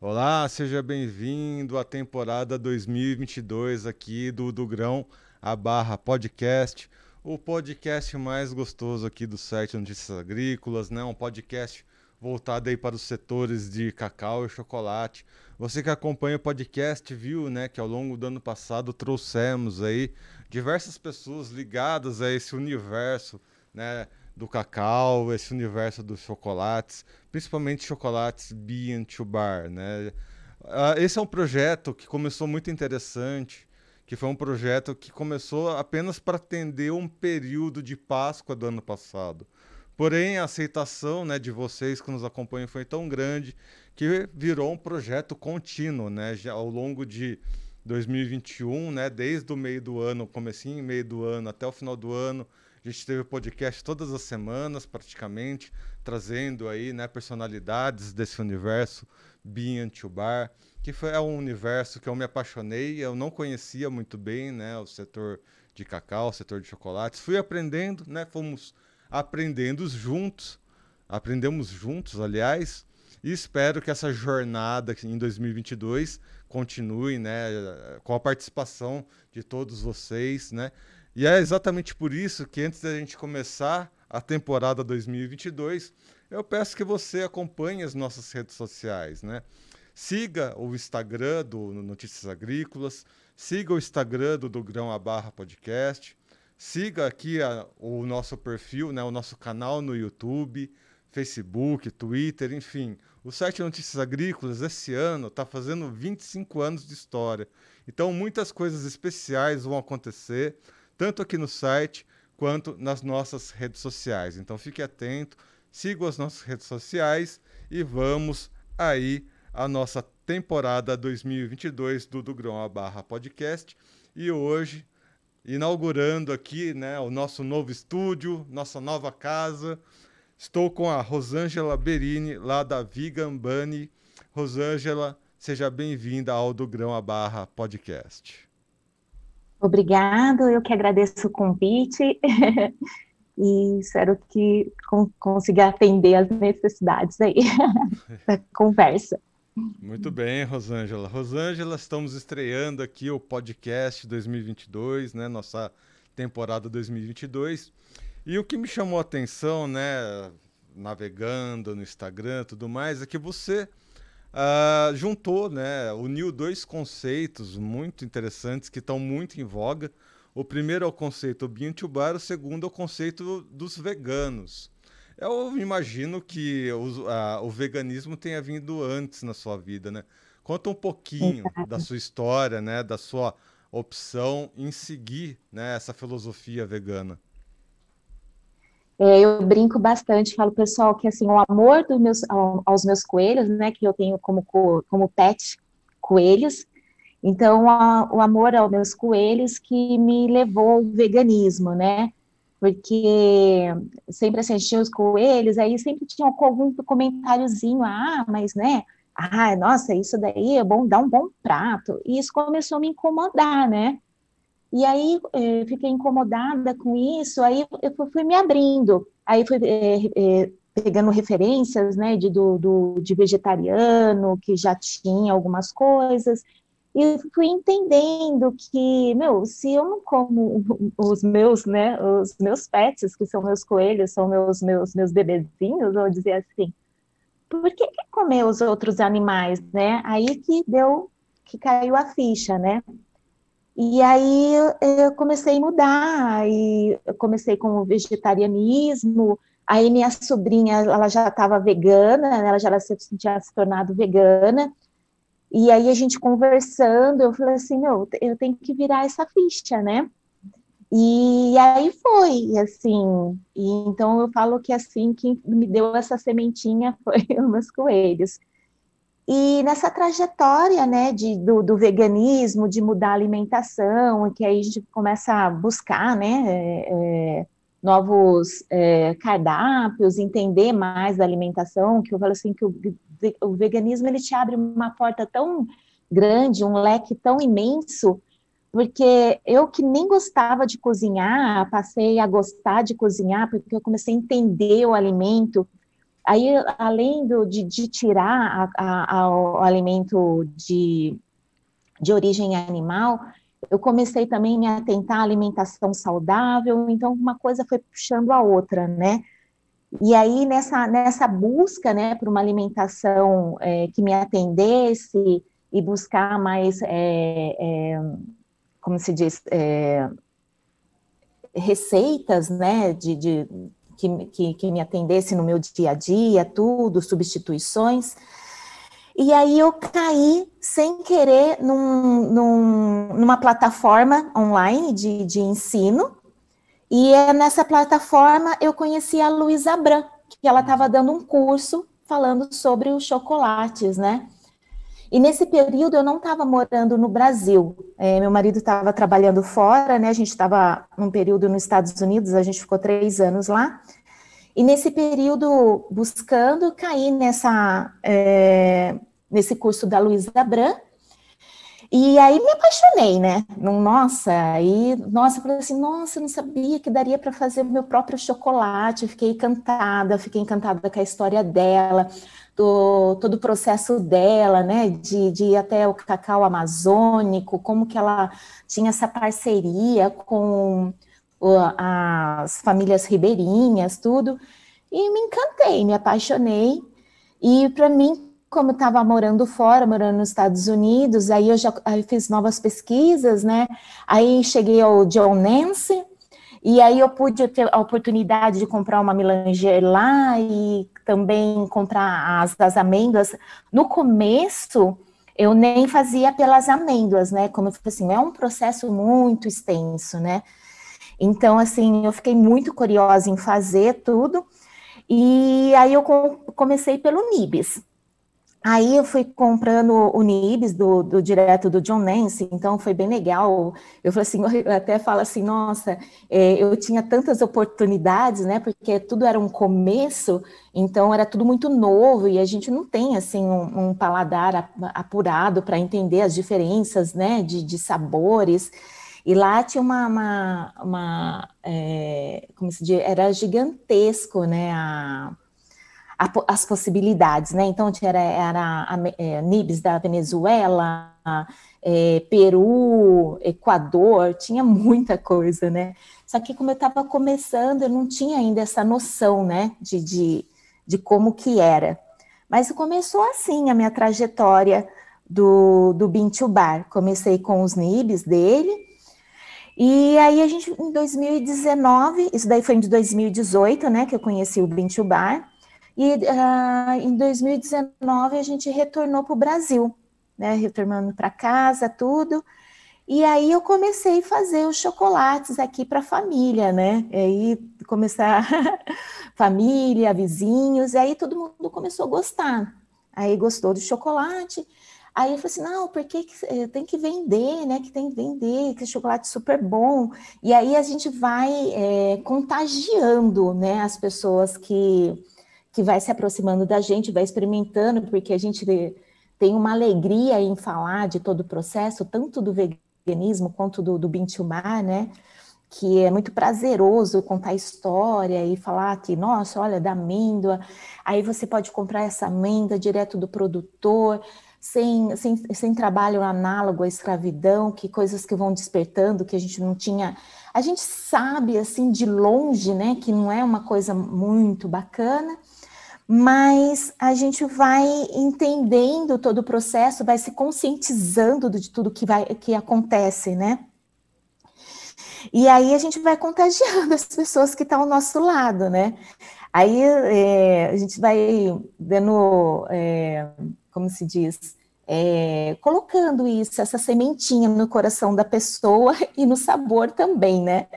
Olá, seja bem-vindo à temporada 2022 aqui do Do Grão a Barra Podcast, o podcast mais gostoso aqui do site Notícias Agrícolas, né? Um podcast voltado aí para os setores de cacau e chocolate. Você que acompanha o podcast viu, né, que ao longo do ano passado trouxemos aí diversas pessoas ligadas a esse universo, né, do cacau, esse universo dos chocolates, principalmente chocolates Bean to Bar, né? Uh, esse é um projeto que começou muito interessante, que foi um projeto que começou apenas para atender um período de Páscoa do ano passado. Porém, a aceitação né, de vocês que nos acompanham foi tão grande que virou um projeto contínuo, né? Já ao longo de 2021, né, desde o meio do ano, comecinho meio do ano até o final do ano, a gente teve podcast todas as semanas, praticamente, trazendo aí, né, personalidades desse universo Bean to Bar, que foi é um universo que eu me apaixonei, eu não conhecia muito bem, né, o setor de cacau, o setor de chocolates. Fui aprendendo, né, fomos aprendendo juntos, aprendemos juntos, aliás, e espero que essa jornada em 2022 continue, né, com a participação de todos vocês, né, e é exatamente por isso que antes da gente começar a temporada 2022, eu peço que você acompanhe as nossas redes sociais, né? Siga o Instagram do Notícias Agrícolas, siga o Instagram do, do Grão a Barra Podcast, siga aqui a, o nosso perfil, né, o nosso canal no YouTube, Facebook, Twitter, enfim. O site Notícias Agrícolas esse ano está fazendo 25 anos de história. Então muitas coisas especiais vão acontecer tanto aqui no site quanto nas nossas redes sociais. Então fique atento, siga as nossas redes sociais e vamos aí a nossa temporada 2022 do Do Grão a Barra Podcast. E hoje, inaugurando aqui né, o nosso novo estúdio, nossa nova casa, estou com a Rosângela Berini, lá da Vegan Bunny. Rosângela, seja bem-vinda ao Do Grão a Barra Podcast. Obrigado, eu que agradeço o convite e espero que consiga atender as necessidades aí da conversa. Muito bem, Rosângela. Rosângela, estamos estreando aqui o podcast 2022, né, nossa temporada 2022. E o que me chamou a atenção, né, navegando no Instagram, tudo mais, é que você uh, juntou, né, uniu dois conceitos muito interessantes que estão muito em voga. O primeiro é o conceito Bean to Bar, o segundo é o conceito dos veganos. Eu imagino que o, uh, o veganismo tenha vindo antes na sua vida, né? Conta um pouquinho da sua história, né, da sua opção em seguir né, essa filosofia vegana. É, eu brinco bastante, falo pessoal que assim o amor dos meus, aos meus coelhos, né, que eu tenho como como pet coelhos, então a, o amor aos meus coelhos que me levou ao veganismo, né? Porque sempre assistia os coelhos, aí sempre tinha algum comentáriozinho, ah, mas né, ah, nossa, isso daí é bom, dá um bom prato. E isso começou a me incomodar, né? E aí eh, fiquei incomodada com isso, aí eu fui me abrindo, aí fui eh, eh, pegando referências, né, de, do, do, de vegetariano, que já tinha algumas coisas, e fui entendendo que, meu, se eu não como os meus, né, os meus pets, que são meus coelhos, são meus, meus, meus bebezinhos, vou dizer assim, por que, que comer os outros animais, né? Aí que deu, que caiu a ficha, né? E aí eu comecei a mudar, e comecei com o vegetarianismo, aí minha sobrinha, ela já estava vegana, né, ela já tinha se tornado vegana, e aí a gente conversando, eu falei assim, meu, eu tenho que virar essa ficha, né? E aí foi, assim, e então eu falo que assim, que me deu essa sementinha foi os meus coelhos. E nessa trajetória, né, de, do, do, veganismo, de mudar a alimentação, que aí a gente começa a buscar, né, é, é, novos é, cardápios, entender mais da alimentação, que eu falo assim, que o, o veganismo, ele te abre uma porta tão grande, um leque tão imenso, porque eu que nem gostava de cozinhar, passei a gostar de cozinhar, porque eu comecei a entender o alimento, Aí, além do, de, de tirar a, a, a, o alimento de, de origem animal, eu comecei também a me atentar à alimentação saudável, então uma coisa foi puxando a outra, né? E aí, nessa, nessa busca, né, por uma alimentação é, que me atendesse e buscar mais, é, é, como se diz, é, receitas, né, de, de que, que, que, me atendesse no meu dia a dia, tudo, substituições. E aí eu caí sem querer num, num, numa plataforma online de, de ensino, e é nessa plataforma eu conheci a Luísa Bran, que ela estava dando um curso falando sobre os chocolates, né? E nesse período eu não estava morando no Brasil. É, meu marido estava trabalhando fora, né? A gente estava num período nos Estados Unidos, a gente ficou três anos lá. E nesse período, buscando, caí nessa, é, nesse curso da Luísa Bran, e aí me apaixonei, né? Nossa, aí, nossa, eu falei assim, nossa, eu não sabia que daria para fazer meu próprio chocolate. fiquei encantada, fiquei encantada com a história dela, do, todo o processo dela, né? De, de ir até o cacau amazônico, como que ela tinha essa parceria com as famílias ribeirinhas, tudo. E me encantei, me apaixonei. E para mim como estava morando fora, morando nos Estados Unidos, aí eu já aí fiz novas pesquisas, né? Aí cheguei ao John Nance, e aí eu pude ter a oportunidade de comprar uma melange lá e também comprar as, as amêndoas. No começo, eu nem fazia pelas amêndoas, né? Como eu falei assim, é um processo muito extenso, né? Então, assim, eu fiquei muito curiosa em fazer tudo. E aí eu comecei pelo Nibis. Aí eu fui comprando o Nibs do, do direto do John Nance, então foi bem legal. Eu falei assim, eu até falo assim, nossa, é, eu tinha tantas oportunidades, né? Porque tudo era um começo, então era tudo muito novo e a gente não tem assim um, um paladar apurado para entender as diferenças, né? De, de sabores. E lá tinha uma, uma, uma é, como se diz, era gigantesco, né? A, a, as possibilidades, né? Então, era, era a, é, Nibs da Venezuela, é, Peru, Equador, tinha muita coisa, né? Só que como eu estava começando, eu não tinha ainda essa noção, né, de, de, de como que era. Mas começou assim a minha trajetória do, do Bintu Bar. Comecei com os nibs dele, e aí a gente, em 2019, isso daí foi em 2018, né, que eu conheci o Bintu Bar, e uh, em 2019 a gente retornou para o Brasil, né? Retornando para casa, tudo. E aí eu comecei a fazer os chocolates aqui para a família, né? E aí começar família, vizinhos, e aí todo mundo começou a gostar. Aí gostou do chocolate. Aí eu falei assim, não, porque eh, tem que vender, né? Que tem que vender, que chocolate é super bom. E aí a gente vai é, contagiando, né? As pessoas que que vai se aproximando da gente, vai experimentando, porque a gente tem uma alegria em falar de todo o processo, tanto do veganismo quanto do, do Bintumar, né? Que é muito prazeroso contar história e falar que, nossa, olha, da amêndoa, aí você pode comprar essa amêndoa direto do produtor, sem, sem, sem trabalho análogo à escravidão, que coisas que vão despertando, que a gente não tinha. A gente sabe, assim, de longe, né, que não é uma coisa muito bacana, mas a gente vai entendendo todo o processo, vai se conscientizando de tudo que, vai, que acontece, né? E aí a gente vai contagiando as pessoas que estão ao nosso lado, né? Aí é, a gente vai dando, é, como se diz, é, colocando isso, essa sementinha no coração da pessoa e no sabor também, né?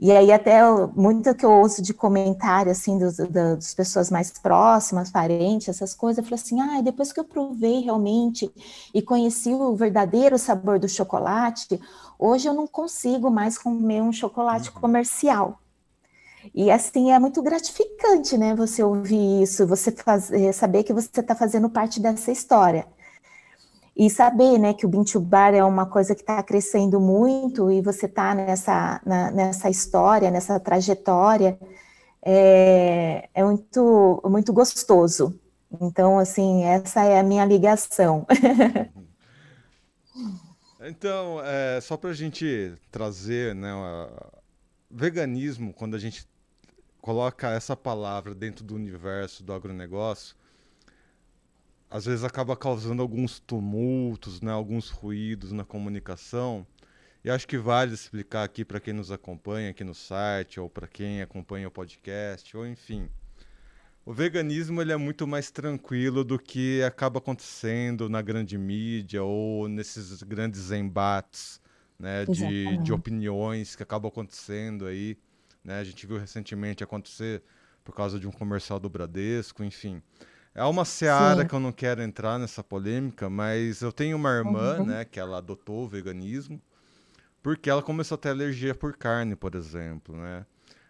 E aí até muito que eu ouço de comentário, assim, dos, das pessoas mais próximas, parentes, essas coisas, eu falo assim, ah, depois que eu provei realmente e conheci o verdadeiro sabor do chocolate, hoje eu não consigo mais comer um chocolate uhum. comercial. E assim, é muito gratificante, né, você ouvir isso, você fazer, saber que você está fazendo parte dessa história e saber, né, que o Bintubar é uma coisa que está crescendo muito e você está nessa, nessa história, nessa trajetória, é, é muito, muito gostoso. Então, assim, essa é a minha ligação. Então, é, só para a gente trazer, né, veganismo, quando a gente coloca essa palavra dentro do universo do agronegócio, às vezes acaba causando alguns tumultos, né, alguns ruídos na comunicação. E acho que vale explicar aqui para quem nos acompanha aqui no site, ou para quem acompanha o podcast, ou enfim. O veganismo ele é muito mais tranquilo do que acaba acontecendo na grande mídia ou nesses grandes embates né, de, de opiniões que acabam acontecendo aí. Né? A gente viu recentemente acontecer por causa de um comercial do Bradesco, enfim. É uma seara Sim. que eu não quero entrar nessa polêmica, mas eu tenho uma irmã, uhum. né, que ela adotou o veganismo, porque ela começou a ter alergia por carne, por exemplo, né?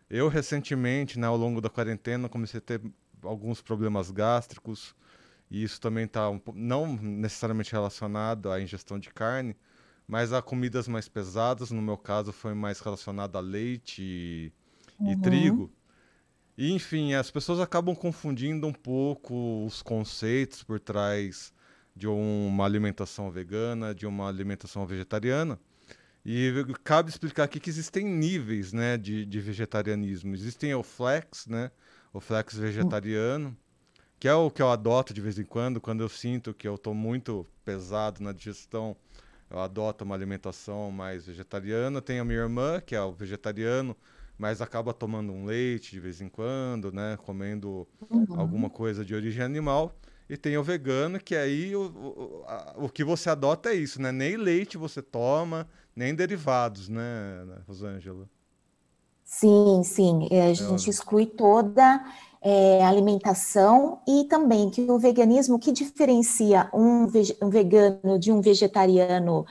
Eu recentemente, né, ao longo da quarentena, comecei a ter alguns problemas gástricos, e isso também está um, não necessariamente relacionado à ingestão de carne, mas a comidas mais pesadas, no meu caso foi mais relacionado a leite e, uhum. e trigo. E, enfim, as pessoas acabam confundindo um pouco os conceitos por trás de uma alimentação vegana, de uma alimentação vegetariana. E cabe explicar aqui que existem níveis né, de, de vegetarianismo. Existem o flex, né, o flex vegetariano, que é o que eu adoto de vez em quando, quando eu sinto que eu estou muito pesado na digestão, eu adoto uma alimentação mais vegetariana. Tem a minha irmã, que é o vegetariano, mas acaba tomando um leite de vez em quando, né? Comendo uhum. alguma coisa de origem animal. E tem o vegano, que aí o, o, a, o que você adota é isso, né? Nem leite você toma, nem derivados, né, Rosângela? Sim, sim. É, a gente é. exclui toda é, alimentação e também que o veganismo, que diferencia um, um vegano de um vegetariano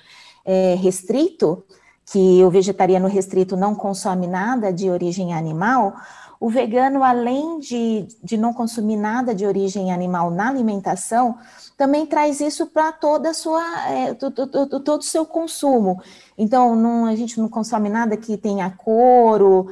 é, restrito, que o vegetariano restrito não consome nada de origem animal, o vegano, além de, de não consumir nada de origem animal na alimentação, também traz isso para toda sua, é, todo, todo o seu consumo. Então, não, a gente não consome nada que tenha couro,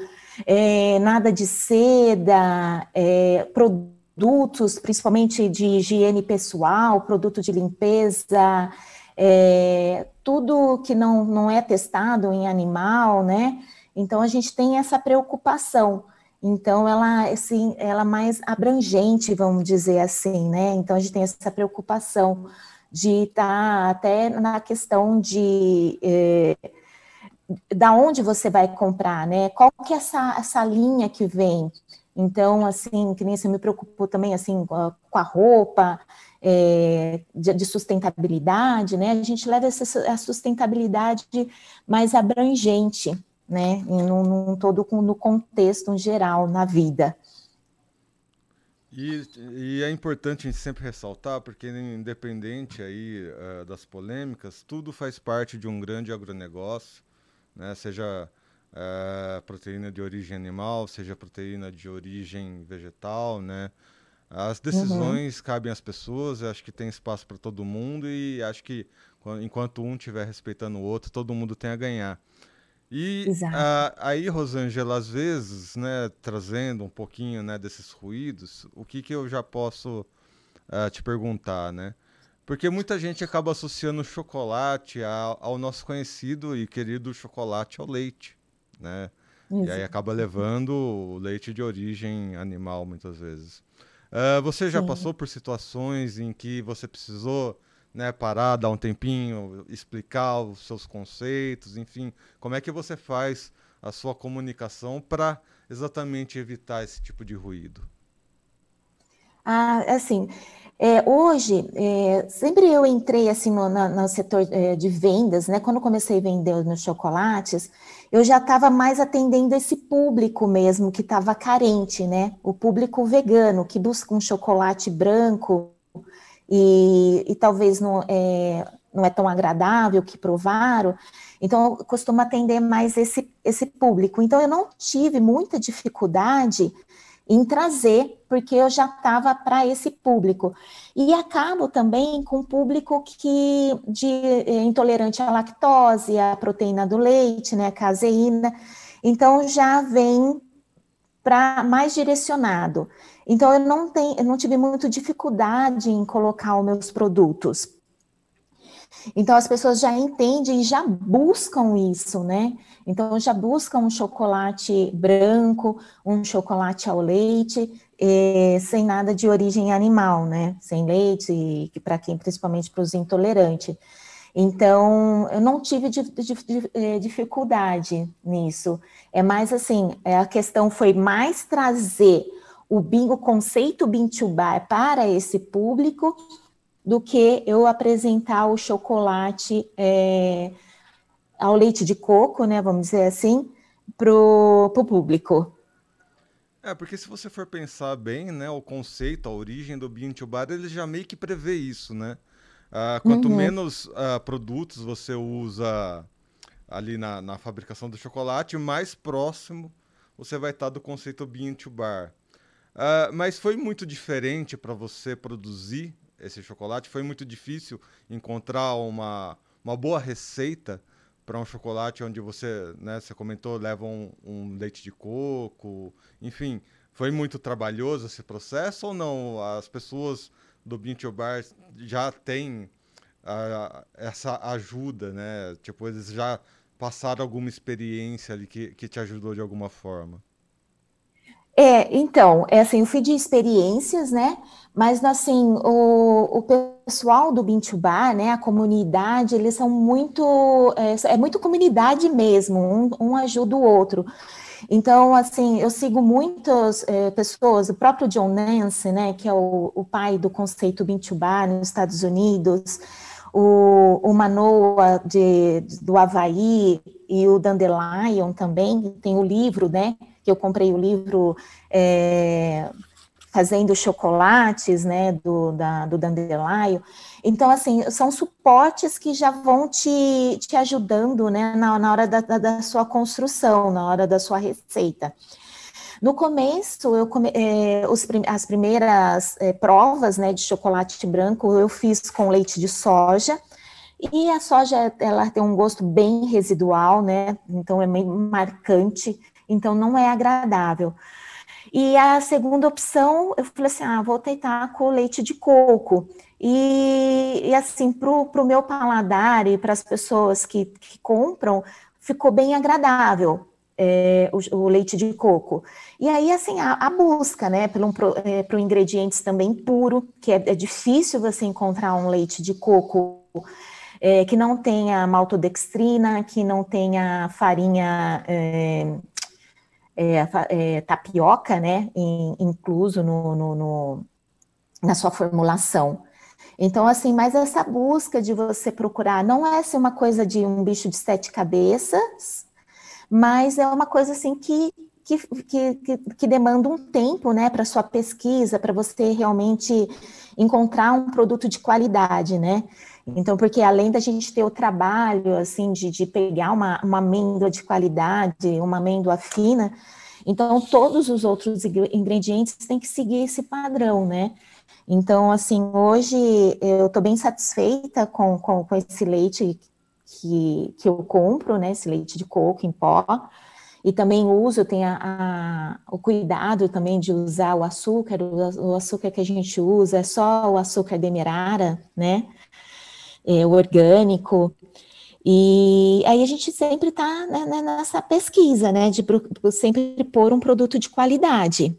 é, nada de seda, é, produtos, principalmente de higiene pessoal, produto de limpeza, é, tudo que não, não é testado em animal, né? Então a gente tem essa preocupação. Então ela assim, ela é mais abrangente, vamos dizer assim, né? Então a gente tem essa preocupação de estar tá até na questão de é, da onde você vai comprar, né? Qual que é essa, essa linha que vem? Então, assim, que nem você me preocupou também, assim, com a roupa, é, de, de, sustentabilidade, né? A gente leva essa a sustentabilidade mais abrangente, né? Num, todo no contexto em geral na vida. E, e, é importante a gente sempre ressaltar, porque independente aí uh, das polêmicas, tudo faz parte de um grande agronegócio né? seja é, proteína de origem animal, seja proteína de origem vegetal, né? As decisões uhum. cabem às pessoas, acho que tem espaço para todo mundo e acho que enquanto um estiver respeitando o outro, todo mundo tem a ganhar. E a, aí, Rosângela, às vezes, né, trazendo um pouquinho né, desses ruídos, o que, que eu já posso uh, te perguntar, né? Porque muita gente acaba associando o chocolate ao, ao nosso conhecido e querido chocolate ao leite, né? E aí acaba levando o leite de origem animal muitas vezes. Uh, você já Sim. passou por situações em que você precisou né, parar, dar um tempinho, explicar os seus conceitos, enfim, como é que você faz a sua comunicação para exatamente evitar esse tipo de ruído? Ah, assim, é, hoje, é, sempre eu entrei assim no, no setor é, de vendas, né? Quando comecei a vender nos chocolates, eu já estava mais atendendo esse público mesmo que estava carente, né? O público vegano que busca um chocolate branco e, e talvez não é, não é tão agradável que provaram. Então, eu costumo atender mais esse, esse público. Então, eu não tive muita dificuldade em trazer, porque eu já estava para esse público. E acabo também com público que de eh, intolerante à lactose, à proteína do leite, né, caseína. Então já vem para mais direcionado. Então eu não tenho, eu não tive muita dificuldade em colocar os meus produtos. Então as pessoas já entendem e já buscam isso, né? Então já buscam um chocolate branco, um chocolate ao leite, eh, sem nada de origem animal, né? Sem leite, para quem, principalmente para os intolerantes. Então, eu não tive eh, dificuldade nisso. É mais assim, é, a questão foi mais trazer o bingo, conceito Bintubar para esse público do que eu apresentar o chocolate é, ao leite de coco, né, vamos dizer assim, para o público. É, porque se você for pensar bem, né, o conceito, a origem do Bintubar, ele já meio que prevê isso, né? Uh, quanto uhum. menos uh, produtos você usa ali na, na, fabricação do chocolate, mais próximo você vai estar do conceito bean to bar. Uh, mas foi muito diferente para você produzir esse chocolate? Foi muito difícil encontrar uma, uma boa receita para um chocolate onde você, né, você comentou, leva um, um leite de coco, enfim, foi muito trabalhoso esse processo ou não? As pessoas do Bintil Bar já tem uh, essa ajuda, né? Tipo, eles já passaram alguma experiência ali que, que te ajudou de alguma forma. É, então, é assim, eu fui de experiências, né? Mas assim, o, o pessoal do Bintubar, né, a comunidade, eles são muito, é, é muito comunidade mesmo, um, um ajuda o outro. Então, assim, eu sigo muitas é, pessoas, o próprio John Nance, né, que é o, o pai do conceito Bintubar nos Estados Unidos, o, o Manoa de, do Havaí e o Dandelion também, tem o livro, né, que eu comprei o livro é, Fazendo Chocolates, né, do, da, do Dandelion, então, assim, são suportes que já vão te, te ajudando, né, na, na hora da, da, da sua construção, na hora da sua receita. No começo, eu come, é, os, as primeiras é, provas né, de chocolate branco eu fiz com leite de soja, e a soja ela tem um gosto bem residual, né? Então é meio marcante, então não é agradável. E a segunda opção, eu falei assim: ah, vou tentar com leite de coco. E, e assim, para o meu paladar e para as pessoas que, que, compram, ficou bem agradável é, o, o, leite de coco. E aí, assim, a, a busca, né, pelo é, pro ingredientes também puro, que é, é, difícil você encontrar um leite de coco é, que não tenha maltodextrina, que não tenha farinha é, é, tapioca, né, incluso no, no, no, na sua formulação. Então, assim, mas essa busca de você procurar não é assim, uma coisa de um bicho de sete cabeças, mas é uma coisa assim que, que, que, que demanda um tempo, né, para sua pesquisa, para você realmente encontrar um produto de qualidade, né? Então, porque além da gente ter o trabalho, assim, de, de pegar uma, uma amêndoa de qualidade, uma amêndoa fina, então todos os outros ingredientes têm que seguir esse padrão, né? Então, assim, hoje eu estou bem satisfeita com, com, com, esse leite que, que eu compro, né? Esse leite de coco em pó. E também uso, eu tenho a, a, o cuidado também de usar o açúcar, o, o, açúcar que a gente usa é só o açúcar demerara, né? É, o orgânico. E aí a gente sempre está né, né, nessa pesquisa, né? De sempre pôr um produto de qualidade.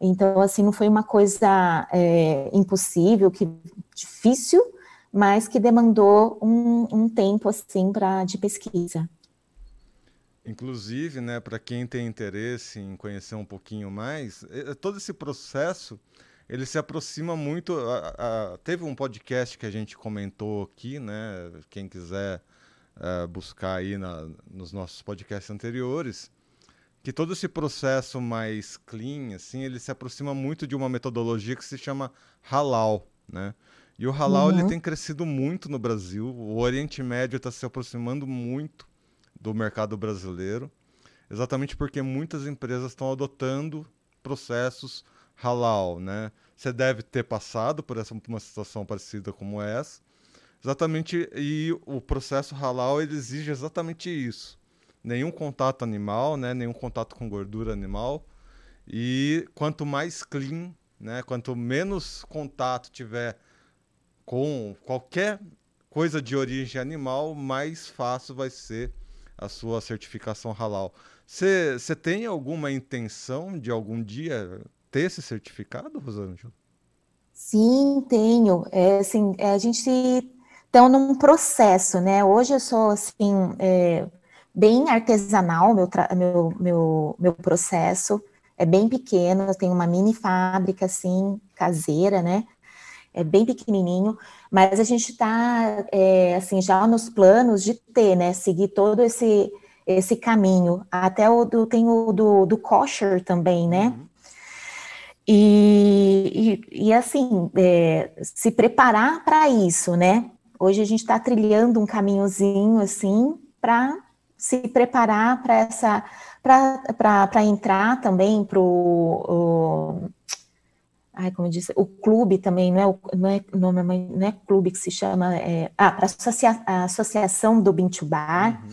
Então, assim, não foi uma coisa é, impossível, que difícil, mas que demandou um, um tempo, assim, pra, de pesquisa. Inclusive, né, para quem tem interesse em conhecer um pouquinho mais, todo esse processo ele se aproxima muito. A, a, teve um podcast que a gente comentou aqui, né? Quem quiser uh, buscar aí na, nos nossos podcasts anteriores, que todo esse processo mais clean, assim, ele se aproxima muito de uma metodologia que se chama halal, né? E o halal uhum. ele tem crescido muito no Brasil. O Oriente Médio está se aproximando muito do mercado brasileiro, exatamente porque muitas empresas estão adotando processos halal, né? Você deve ter passado por essa uma situação parecida como essa, exatamente. E o processo halal ele exige exatamente isso nenhum contato animal, né, nenhum contato com gordura animal. E quanto mais clean, né, quanto menos contato tiver com qualquer coisa de origem animal, mais fácil vai ser a sua certificação halal. Você tem alguma intenção de algum dia ter esse certificado, Rosângela? Sim, tenho. É, assim, é, a gente está num processo, né? Hoje eu sou assim é, bem artesanal, meu, meu, meu, meu processo é bem pequeno. Eu tenho uma mini fábrica assim caseira, né? É bem pequenininho, mas a gente está é, assim já nos planos de ter, né? Seguir todo esse esse caminho. Até o do, tem o do, do kosher também, né? Uhum. E, e, e, assim, é, se preparar para isso, né? Hoje a gente está trilhando um caminhozinho assim para se preparar para essa para entrar também para o ai, como eu disse, o clube também, não é, o, não é, não é, não é clube que se chama, é, ah, para associa, a associação do Bintubar, uhum.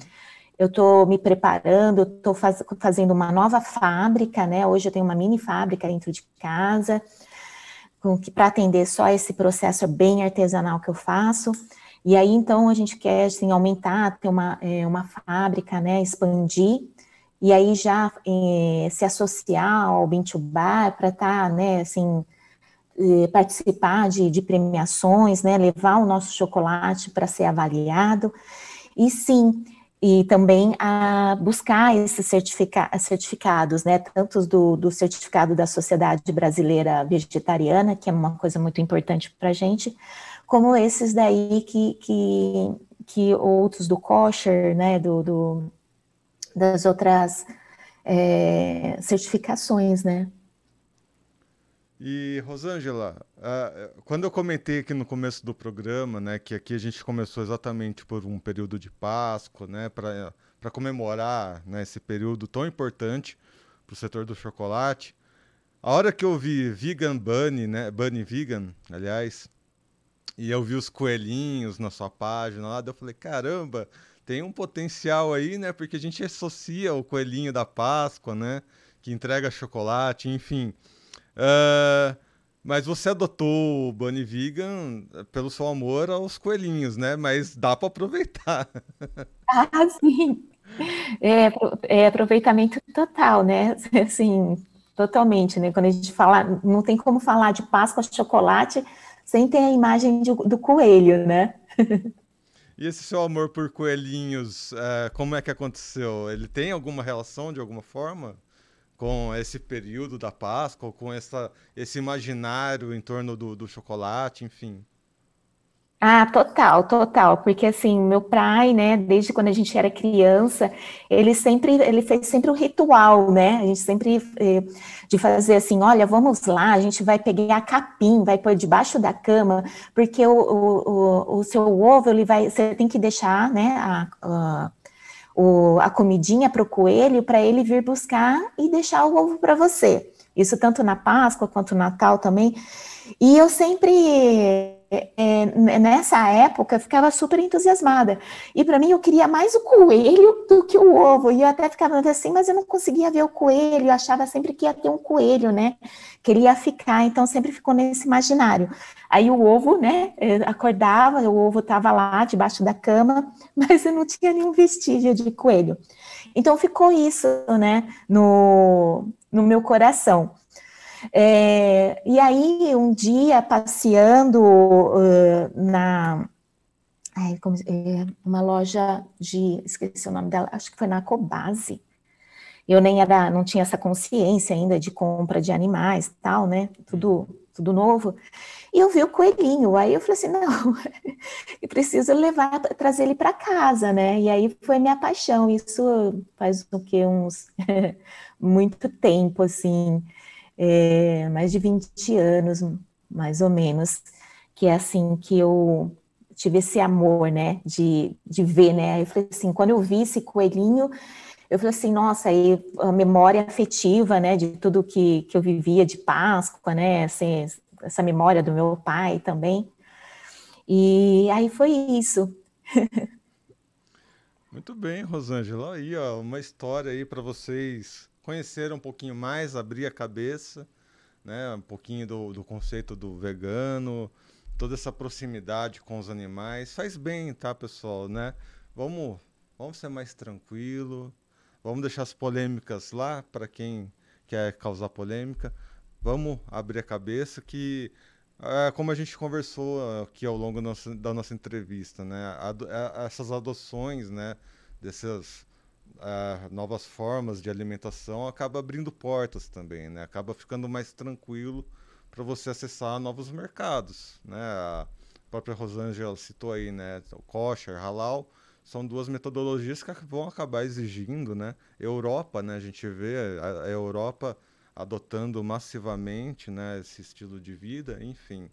eu estou me preparando, estou faz, fazendo uma nova fábrica, né, hoje eu tenho uma mini fábrica dentro de casa, para atender só esse processo bem artesanal que eu faço, e aí, então, a gente quer, assim, aumentar, ter uma, é, uma fábrica, né, expandir, e aí já é, se associar ao Bintubar para estar, tá, né, assim, é, participar de, de, premiações, né, levar o nosso chocolate para ser avaliado, e sim, e também a buscar esses certifica certificados, né, tanto do, do certificado da Sociedade Brasileira Vegetariana, que é uma coisa muito importante para a gente, como esses daí que, que, que outros do kosher, né, do, do das outras é, certificações, né. E, Rosângela, uh, quando eu comentei aqui no começo do programa, né, que aqui a gente começou exatamente por um período de Páscoa, né, para comemorar né, esse período tão importante para o setor do chocolate, a hora que eu vi Vegan Bunny, né, Bunny Vegan, aliás, e eu vi os coelhinhos na sua página lá, eu falei, caramba, tem um potencial aí, né? Porque a gente associa o coelhinho da Páscoa, né? Que entrega chocolate, enfim. Uh, mas você adotou o Bunny Vegan pelo seu amor aos coelhinhos, né? Mas dá para aproveitar. Ah, sim. É, é, aproveitamento total, né? Assim, totalmente, né? Quando a gente fala, não tem como falar de Páscoa chocolate sem ter a imagem de, do coelho, né? E esse seu amor por coelhinhos, uh, como é que aconteceu? Ele tem alguma relação de alguma forma com esse período da Páscoa, com essa, esse imaginário em torno do, do chocolate, enfim? Ah, total, total, porque assim, meu pai, né, desde quando a gente era criança, ele sempre, ele fez sempre um ritual, né, a gente sempre, eh, de fazer assim, olha, vamos lá, a gente vai pegar capim, vai pôr debaixo da cama, porque o, o, o, o seu ovo, ele vai, você tem que deixar, né, a, a, o, a comidinha para o coelho, para ele vir buscar e deixar o ovo para você, isso tanto na Páscoa quanto no Natal também, e eu sempre é, é, nessa época eu ficava super entusiasmada. E para mim eu queria mais o coelho do que o ovo. E eu até ficava assim, mas eu não conseguia ver o coelho. Eu achava sempre que ia ter um coelho, né? Que ele ia ficar. Então sempre ficou nesse imaginário. Aí o ovo, né? acordava, o ovo estava lá debaixo da cama, mas eu não tinha nenhum vestígio de coelho. Então ficou isso, né? No, no meu coração. É, e aí, um dia, passeando uh, na. Ai, como, é, uma loja de. Esqueci o nome dela, acho que foi na Cobase. Eu nem era, não tinha essa consciência ainda de compra de animais tal, né? Tudo, tudo novo. E eu vi o coelhinho, aí eu falei assim, não, eu preciso levar, trazer ele para casa, né? E aí foi minha paixão, isso faz o que, uns, muito tempo, assim, é, mais de 20 anos, mais ou menos, que é assim que eu tive esse amor, né, de, de ver, né, eu falei assim, quando eu vi esse coelhinho, eu falei assim, nossa, aí a memória afetiva, né, de tudo que, que eu vivia de Páscoa, né, assim, essa memória do meu pai também, e aí foi isso. Muito bem, Rosângela, aí ó, uma história aí para vocês conhecer um pouquinho mais, abrir a cabeça, né? Um pouquinho do, do conceito do vegano, toda essa proximidade com os animais. Faz bem, tá, pessoal, né? Vamos, vamos ser mais tranquilo, vamos deixar as polêmicas lá para quem quer causar polêmica. Vamos abrir a cabeça que é, como a gente conversou aqui ao longo da nossa, entrevista, né? Ado, essas adoções, né? Dessas é, novas formas de alimentação acaba abrindo portas também, né? Acaba ficando mais tranquilo para você acessar novos mercados, né? A própria Rosângela citou aí, né? O kosher, halal, são duas metodologias que vão acabar exigindo, né? Europa, né? A gente vê a, a Europa adotando massivamente né, esse estilo de vida, enfim.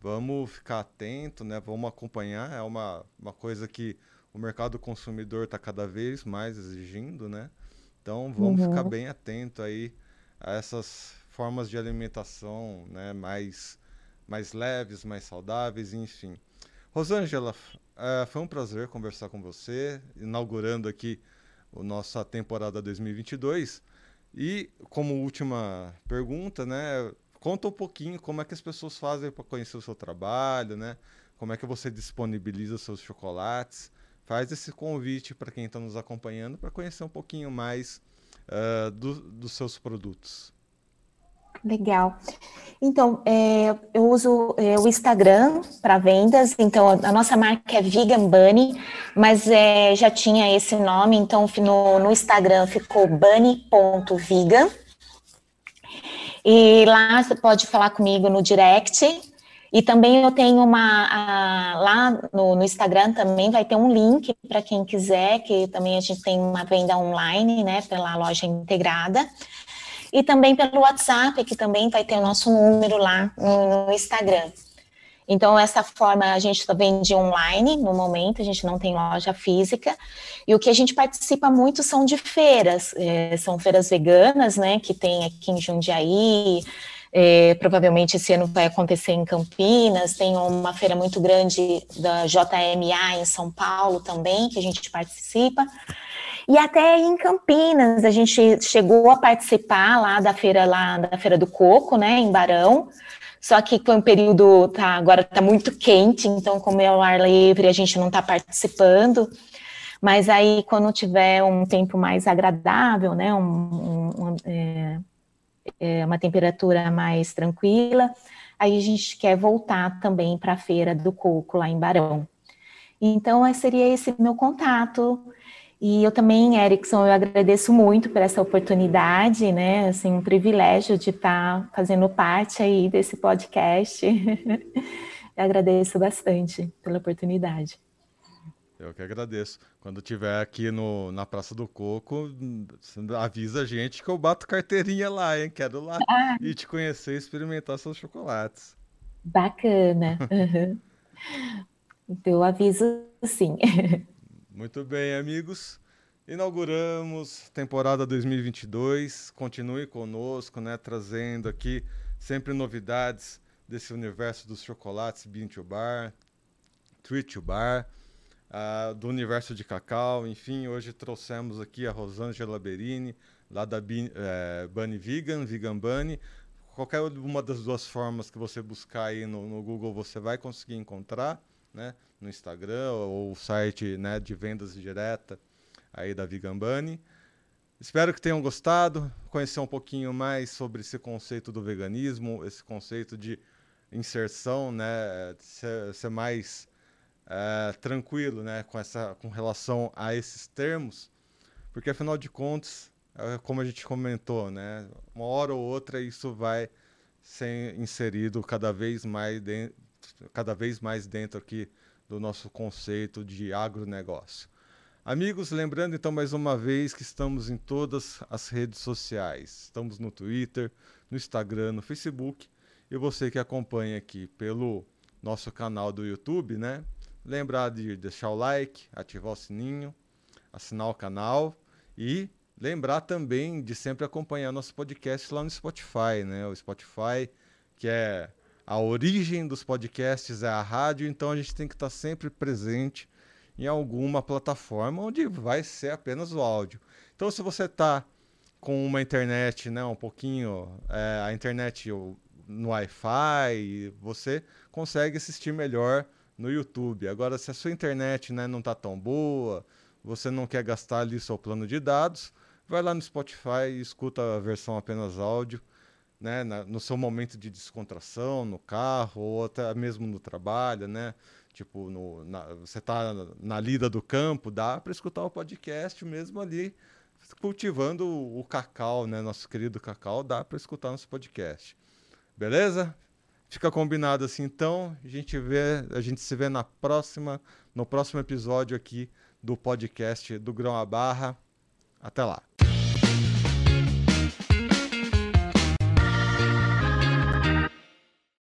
Vamos ficar atento, né, vamos acompanhar, é uma, uma coisa que o mercado consumidor está cada vez mais exigindo, né? Então vamos uhum. ficar bem atento aí a essas formas de alimentação né, mais, mais leves, mais saudáveis, enfim. Rosângela, é, foi um prazer conversar com você, inaugurando aqui a nossa temporada 2022. E como última pergunta, né, conta um pouquinho como é que as pessoas fazem para conhecer o seu trabalho, né? Como é que você disponibiliza os seus chocolates? Faz esse convite para quem está nos acompanhando para conhecer um pouquinho mais uh, do, dos seus produtos. Legal. Então, é, eu uso é, o Instagram para vendas, então a nossa marca é Vegan Bunny, mas é, já tinha esse nome, então no, no Instagram ficou bunny.vegan. E lá você pode falar comigo no direct. E também eu tenho uma. A, lá no, no, Instagram também vai ter um link para quem quiser, que também a gente tem uma venda online, né, pela loja integrada e também pelo WhatsApp, que também vai ter o nosso número lá no, no Instagram. Então, essa forma a gente vende online no momento, a gente não tem loja física. E o que a gente participa muito são de feiras, é, são feiras veganas, né, que tem aqui em Jundiaí. É, provavelmente esse ano vai acontecer em Campinas, tem uma feira muito grande da JMA em São Paulo também, que a gente participa. E até em Campinas, a gente chegou a participar lá da feira lá da Feira do Coco, né, em Barão. Só que foi um período, tá, agora está muito quente, então como é o ar livre, a gente não está participando. Mas aí, quando tiver um tempo mais agradável, né, um, um, um, é, é, uma temperatura mais tranquila, aí a gente quer voltar também para a feira do coco lá em Barão. Então, seria esse meu contato. E eu também, Erickson, eu agradeço muito por essa oportunidade, né? Assim, um privilégio de estar fazendo parte aí desse podcast. agradeço bastante pela oportunidade. Eu que agradeço. Quando tiver aqui no, na Praça do Coco, avisa a gente que eu bato carteirinha lá, hein? Quero lá ah. e te conhecer e experimentar seus chocolates. Bacana. então eu aviso sim. Muito bem, amigos. Inauguramos temporada 2022. Continue conosco, né, trazendo aqui sempre novidades desse universo dos chocolates Bean to Bar, Treat to Bar, uh, do universo de cacau. Enfim, hoje trouxemos aqui a Rosângela Berini, lá da Bean, é, Bunny Vegan, Vegan Bunny. Qualquer uma das duas formas que você buscar aí no, no Google, você vai conseguir encontrar, né? no Instagram ou o site né, de vendas direta aí da Vigambani. Espero que tenham gostado, conhecer um pouquinho mais sobre esse conceito do veganismo, esse conceito de inserção, né, ser, ser mais é, tranquilo, né, com essa, com relação a esses termos, porque afinal de contas, é como a gente comentou, né, uma hora ou outra isso vai ser inserido cada vez mais cada vez mais dentro aqui do nosso conceito de agronegócio. Amigos, lembrando então mais uma vez que estamos em todas as redes sociais. Estamos no Twitter, no Instagram, no Facebook. E você que acompanha aqui pelo nosso canal do YouTube, né? Lembrar de deixar o like, ativar o sininho, assinar o canal e lembrar também de sempre acompanhar nosso podcast lá no Spotify, né? O Spotify, que é a origem dos podcasts é a rádio, então a gente tem que estar sempre presente em alguma plataforma onde vai ser apenas o áudio. Então, se você está com uma internet, né, um pouquinho, é, a internet no Wi-Fi, você consegue assistir melhor no YouTube. Agora, se a sua internet né, não está tão boa, você não quer gastar ali seu plano de dados, vai lá no Spotify e escuta a versão apenas áudio, né, na, no seu momento de descontração, no carro ou até mesmo no trabalho, né? Tipo, no, na, você está na lida do campo, dá para escutar o podcast mesmo ali cultivando o, o cacau, né? Nosso querido cacau, dá para escutar nosso podcast. Beleza? Fica combinado assim, então. A gente vê, a gente se vê na próxima, no próximo episódio aqui do podcast do Grão a Barra. Até lá.